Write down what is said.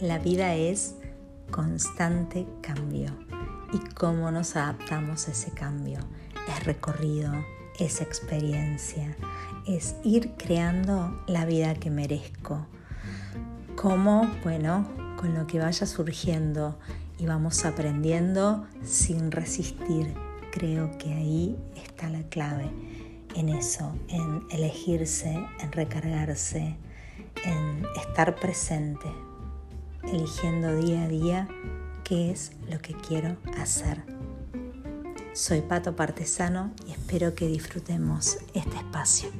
la vida es constante cambio y cómo nos adaptamos a ese cambio. Es recorrido, es experiencia, es ir creando la vida que merezco. Cómo, bueno, con lo que vaya surgiendo y vamos aprendiendo sin resistir. Creo que ahí está la clave, en eso, en elegirse, en recargarse, en estar presente, eligiendo día a día qué es lo que quiero hacer. Soy Pato Partesano y espero que disfrutemos este espacio.